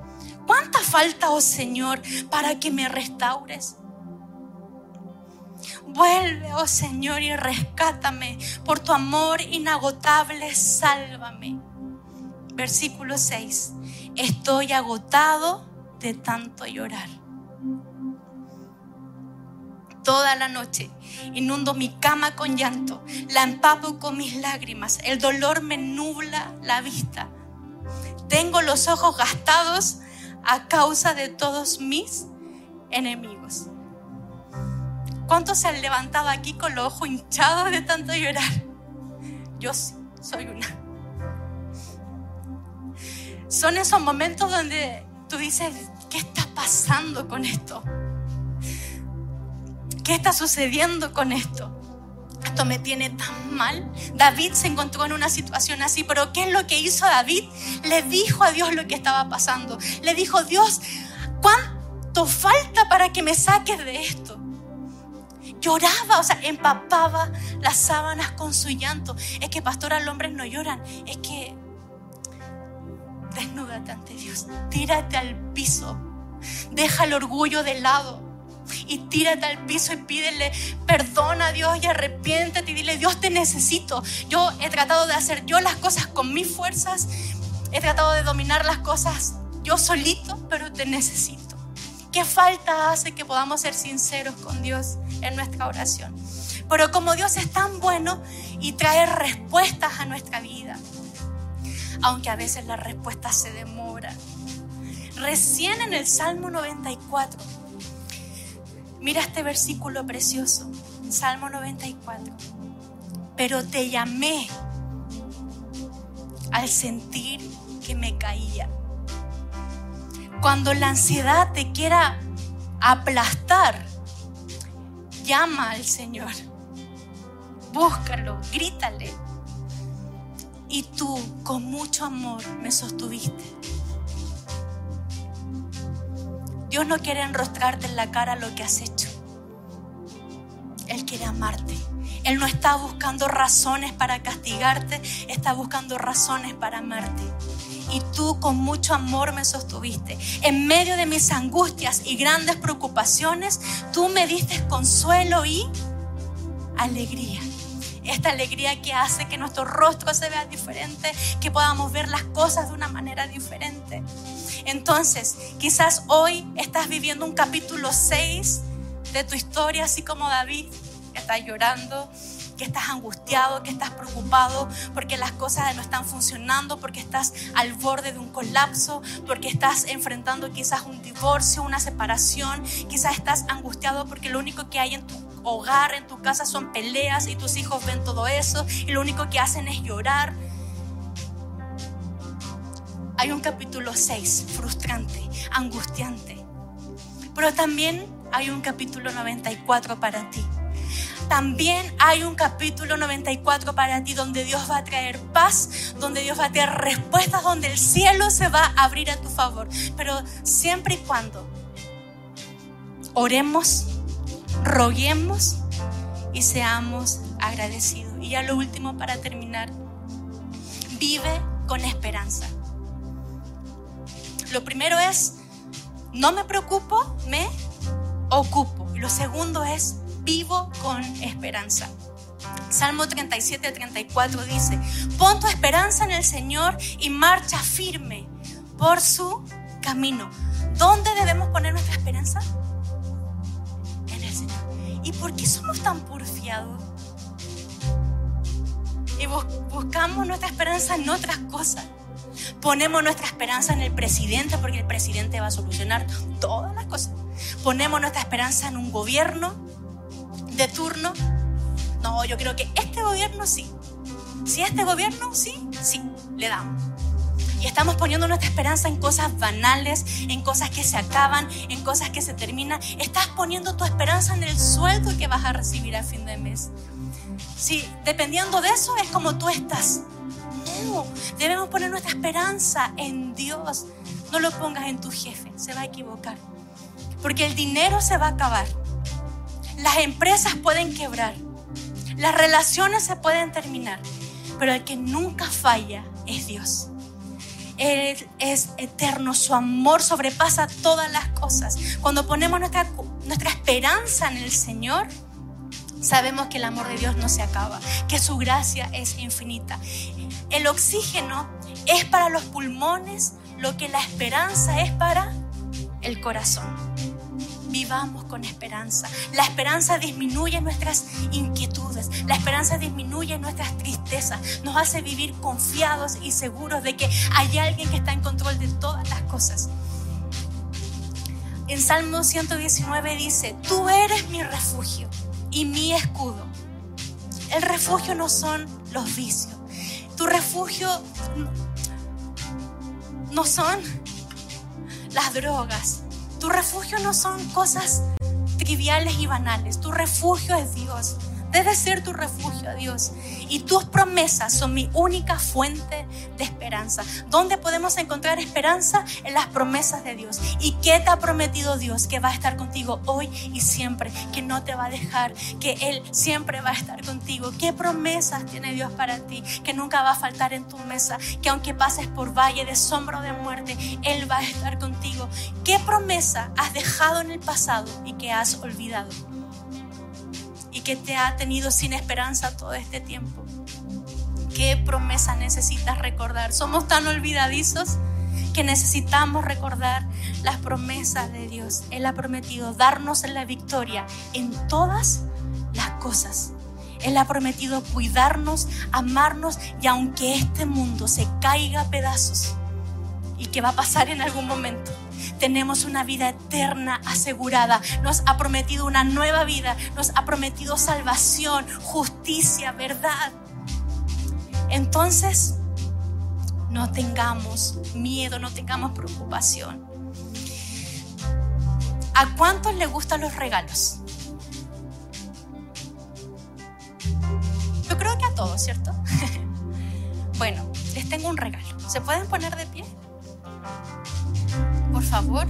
¿Cuánta falta, oh Señor, para que me restaures? Vuelve, oh Señor, y rescátame. Por tu amor inagotable, sálvame. Versículo 6. Estoy agotado de tanto llorar. Toda la noche inundo mi cama con llanto, la empapo con mis lágrimas, el dolor me nubla la vista. Tengo los ojos gastados a causa de todos mis enemigos. ¿Cuántos se han levantado aquí con los ojos hinchados de tanto llorar? Yo sí, soy una. Son esos momentos donde tú dices, ¿qué está pasando con esto? ¿Qué está sucediendo con esto? Esto me tiene tan mal. David se encontró en una situación así, pero ¿qué es lo que hizo David? Le dijo a Dios lo que estaba pasando. Le dijo, Dios, ¿cuánto falta para que me saques de esto? Lloraba, o sea, empapaba las sábanas con su llanto. Es que, pastor, los hombres no lloran. Es que desnúdate ante Dios, tírate al piso, deja el orgullo de lado y tírate al piso y pídele perdón a Dios y arrepiéntete y dile, Dios te necesito. Yo he tratado de hacer yo las cosas con mis fuerzas, he tratado de dominar las cosas yo solito, pero te necesito. ¿Qué falta hace que podamos ser sinceros con Dios en nuestra oración? Pero como Dios es tan bueno y trae respuestas a nuestra vida, aunque a veces las respuestas se demoran. Recién en el Salmo 94, mira este versículo precioso, Salmo 94. Pero te llamé al sentir que me caía. Cuando la ansiedad te quiera aplastar, llama al Señor. Búscalo, grítale. Y tú con mucho amor me sostuviste. Dios no quiere enrostrarte en la cara lo que has hecho. Él quiere amarte. Él no está buscando razones para castigarte, está buscando razones para amarte. Y tú con mucho amor me sostuviste. En medio de mis angustias y grandes preocupaciones, tú me diste consuelo y alegría. Esta alegría que hace que nuestro rostro se vea diferente, que podamos ver las cosas de una manera diferente. Entonces, quizás hoy estás viviendo un capítulo 6 de tu historia, así como David, está llorando, que estás angustiado, que estás preocupado porque las cosas no están funcionando, porque estás al borde de un colapso, porque estás enfrentando quizás un divorcio, una separación, quizás estás angustiado porque lo único que hay en tu hogar, en tu casa son peleas y tus hijos ven todo eso y lo único que hacen es llorar hay un capítulo 6, frustrante, angustiante. Pero también hay un capítulo 94 para ti. También hay un capítulo 94 para ti donde Dios va a traer paz, donde Dios va a traer respuestas, donde el cielo se va a abrir a tu favor. Pero siempre y cuando oremos, roguemos y seamos agradecidos. Y ya lo último para terminar, vive con esperanza. Lo primero es, no me preocupo, me ocupo. Lo segundo es, vivo con esperanza. Salmo 37, 34 dice, pon tu esperanza en el Señor y marcha firme por su camino. ¿Dónde debemos poner nuestra esperanza? En el Señor. ¿Y por qué somos tan porfiados? Y buscamos nuestra esperanza en otras cosas. Ponemos nuestra esperanza en el presidente porque el presidente va a solucionar todas las cosas. Ponemos nuestra esperanza en un gobierno de turno. No, yo creo que este gobierno sí. Si este gobierno sí, sí, le damos. Y estamos poniendo nuestra esperanza en cosas banales, en cosas que se acaban, en cosas que se terminan. Estás poniendo tu esperanza en el sueldo que vas a recibir a fin de mes. Si dependiendo de eso es como tú estás. No, debemos poner nuestra esperanza en Dios. No lo pongas en tu jefe, se va a equivocar. Porque el dinero se va a acabar. Las empresas pueden quebrar. Las relaciones se pueden terminar. Pero el que nunca falla es Dios. Él es eterno, su amor sobrepasa todas las cosas. Cuando ponemos nuestra, nuestra esperanza en el Señor, sabemos que el amor de Dios no se acaba, que su gracia es infinita. El oxígeno es para los pulmones lo que la esperanza es para el corazón. Vivamos con esperanza. La esperanza disminuye nuestras inquietudes. La esperanza disminuye nuestras tristezas. Nos hace vivir confiados y seguros de que hay alguien que está en control de todas las cosas. En Salmo 119 dice, tú eres mi refugio y mi escudo. El refugio no son los vicios. Tu refugio no son las drogas. Tu refugio no son cosas triviales y banales. Tu refugio es Dios. Debe ser tu refugio, Dios. Y tus promesas son mi única fuente de esperanza. ¿Dónde podemos encontrar esperanza? En las promesas de Dios. ¿Y qué te ha prometido Dios? Que va a estar contigo hoy y siempre. Que no te va a dejar. Que Él siempre va a estar contigo. ¿Qué promesas tiene Dios para ti? Que nunca va a faltar en tu mesa. Que aunque pases por valle de sombra o de muerte, Él va a estar contigo. ¿Qué promesa has dejado en el pasado y que has olvidado? Que te ha tenido sin esperanza todo este tiempo. ¿Qué promesa necesitas recordar? Somos tan olvidadizos que necesitamos recordar las promesas de Dios. Él ha prometido darnos la victoria en todas las cosas. Él ha prometido cuidarnos, amarnos y aunque este mundo se caiga a pedazos y que va a pasar en algún momento, tenemos una vida eterna asegurada. Nos ha prometido una nueva vida, nos ha prometido salvación, justicia, verdad. Entonces, no tengamos miedo, no tengamos preocupación. ¿A cuántos les gustan los regalos? Yo creo que a todos, ¿cierto? [LAUGHS] bueno, les tengo un regalo. ¿Se pueden poner de pie? Por favor.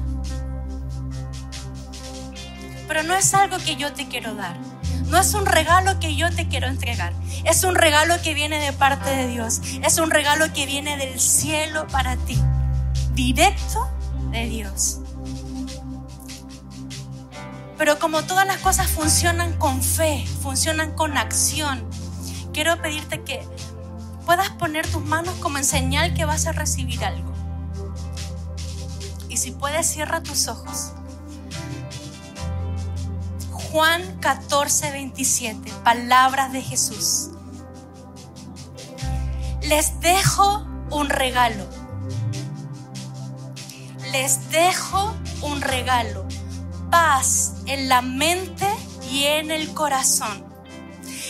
Pero no es algo que yo te quiero dar. No es un regalo que yo te quiero entregar. Es un regalo que viene de parte de Dios. Es un regalo que viene del cielo para ti. Directo de Dios. Pero como todas las cosas funcionan con fe, funcionan con acción, quiero pedirte que puedas poner tus manos como en señal que vas a recibir algo. Si puedes, cierra tus ojos. Juan 14, 27, palabras de Jesús. Les dejo un regalo. Les dejo un regalo. Paz en la mente y en el corazón.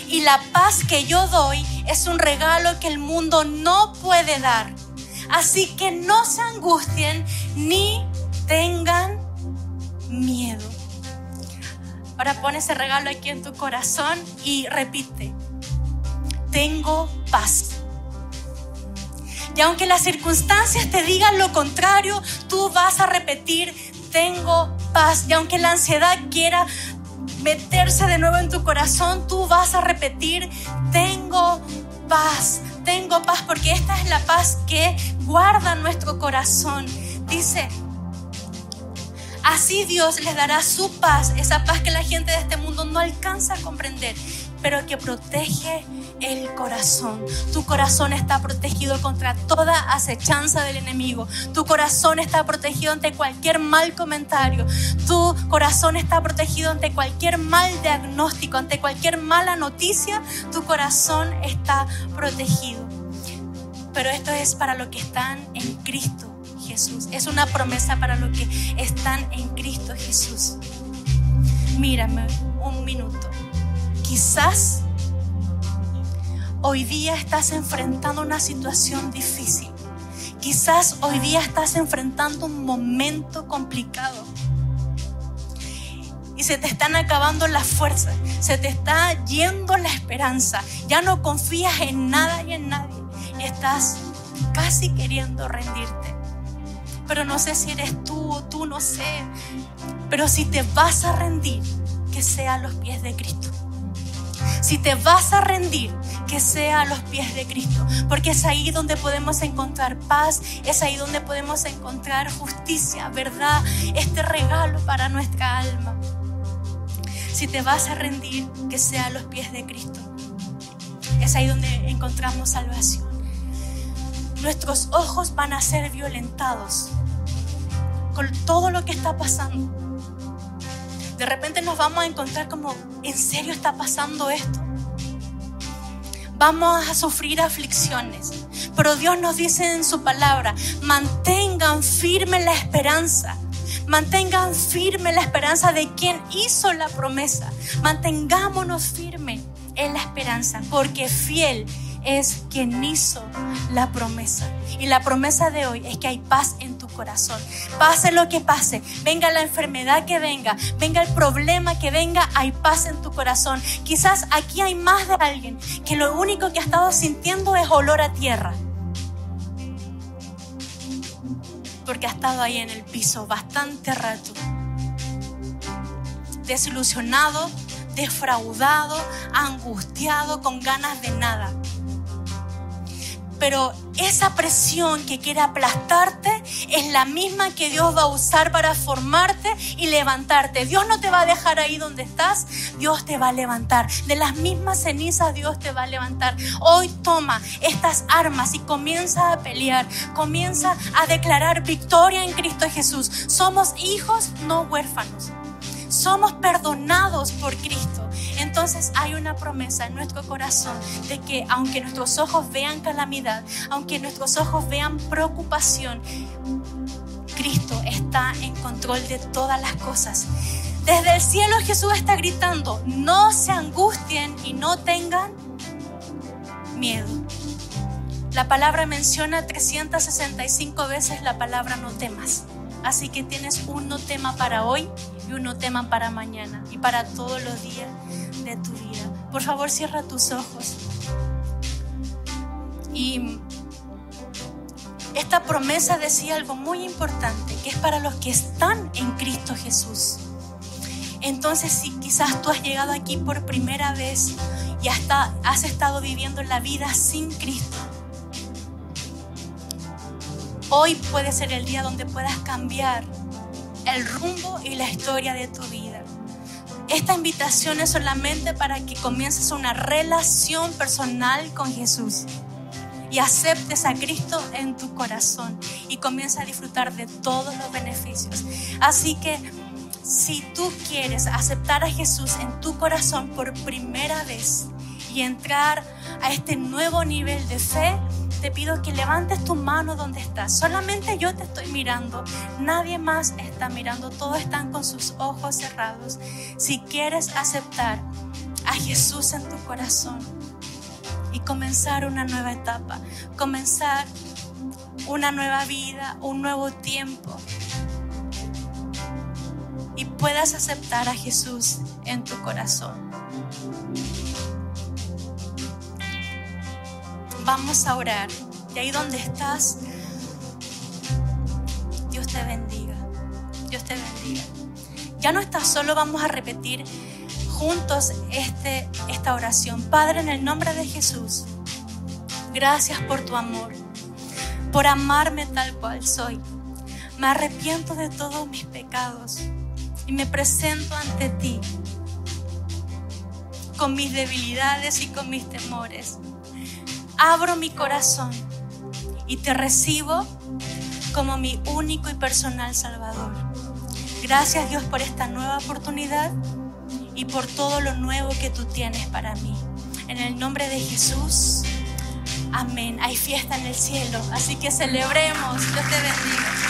Y la paz que yo doy es un regalo que el mundo no puede dar. Así que no se angustien ni tengan miedo. Ahora pon ese regalo aquí en tu corazón y repite, tengo paz. Y aunque las circunstancias te digan lo contrario, tú vas a repetir, tengo paz. Y aunque la ansiedad quiera meterse de nuevo en tu corazón, tú vas a repetir, tengo paz, tengo paz, porque esta es la paz que guarda nuestro corazón. Dice, así Dios les dará su paz, esa paz que la gente de este mundo no alcanza a comprender pero que protege el corazón. Tu corazón está protegido contra toda acechanza del enemigo. Tu corazón está protegido ante cualquier mal comentario. Tu corazón está protegido ante cualquier mal diagnóstico, ante cualquier mala noticia. Tu corazón está protegido. Pero esto es para los que están en Cristo Jesús. Es una promesa para los que están en Cristo Jesús. Mírame un minuto. Quizás hoy día estás enfrentando una situación difícil. Quizás hoy día estás enfrentando un momento complicado. Y se te están acabando las fuerzas, se te está yendo la esperanza. Ya no confías en nada y en nadie. Y estás casi queriendo rendirte. Pero no sé si eres tú o tú, no sé. Pero si te vas a rendir, que sea a los pies de Cristo. Si te vas a rendir, que sea a los pies de Cristo, porque es ahí donde podemos encontrar paz, es ahí donde podemos encontrar justicia, verdad, este regalo para nuestra alma. Si te vas a rendir, que sea a los pies de Cristo. Es ahí donde encontramos salvación. Nuestros ojos van a ser violentados con todo lo que está pasando de repente nos vamos a encontrar como, ¿en serio está pasando esto? Vamos a sufrir aflicciones. Pero Dios nos dice en su palabra, mantengan firme la esperanza. Mantengan firme la esperanza de quien hizo la promesa. Mantengámonos firme en la esperanza, porque fiel es quien hizo la promesa. Y la promesa de hoy es que hay paz en tu corazón. Pase lo que pase, venga la enfermedad que venga, venga el problema que venga, hay paz en tu corazón. Quizás aquí hay más de alguien que lo único que ha estado sintiendo es olor a tierra. Porque ha estado ahí en el piso bastante rato. Desilusionado, defraudado, angustiado, con ganas de nada. Pero esa presión que quiere aplastarte es la misma que Dios va a usar para formarte y levantarte. Dios no te va a dejar ahí donde estás, Dios te va a levantar. De las mismas cenizas Dios te va a levantar. Hoy toma estas armas y comienza a pelear, comienza a declarar victoria en Cristo Jesús. Somos hijos, no huérfanos. Somos perdonados por Cristo. Entonces, hay una promesa en nuestro corazón de que aunque nuestros ojos vean calamidad, aunque nuestros ojos vean preocupación, Cristo está en control de todas las cosas. Desde el cielo Jesús está gritando, no se angustien y no tengan miedo. La palabra menciona 365 veces la palabra no temas. Así que tienes un no tema para hoy y un no tema para mañana y para todos los días tu vida. Por favor, cierra tus ojos. Y esta promesa decía algo muy importante, que es para los que están en Cristo Jesús. Entonces, si quizás tú has llegado aquí por primera vez y hasta has estado viviendo la vida sin Cristo, hoy puede ser el día donde puedas cambiar el rumbo y la historia de tu vida. Esta invitación es solamente para que comiences una relación personal con Jesús y aceptes a Cristo en tu corazón y comiences a disfrutar de todos los beneficios. Así que si tú quieres aceptar a Jesús en tu corazón por primera vez y entrar a este nuevo nivel de fe, te pido que levantes tu mano donde estás. Solamente yo te estoy mirando. Nadie más está mirando. Todos están con sus ojos cerrados. Si quieres aceptar a Jesús en tu corazón y comenzar una nueva etapa, comenzar una nueva vida, un nuevo tiempo. Y puedas aceptar a Jesús en tu corazón. Vamos a orar. Y ahí donde estás, Dios te bendiga. Dios te bendiga. Ya no estás solo, vamos a repetir juntos este, esta oración. Padre, en el nombre de Jesús, gracias por tu amor, por amarme tal cual soy. Me arrepiento de todos mis pecados y me presento ante ti con mis debilidades y con mis temores abro mi corazón y te recibo como mi único y personal Salvador. Gracias Dios por esta nueva oportunidad y por todo lo nuevo que tú tienes para mí. En el nombre de Jesús, amén. Hay fiesta en el cielo, así que celebremos. Dios te bendiga.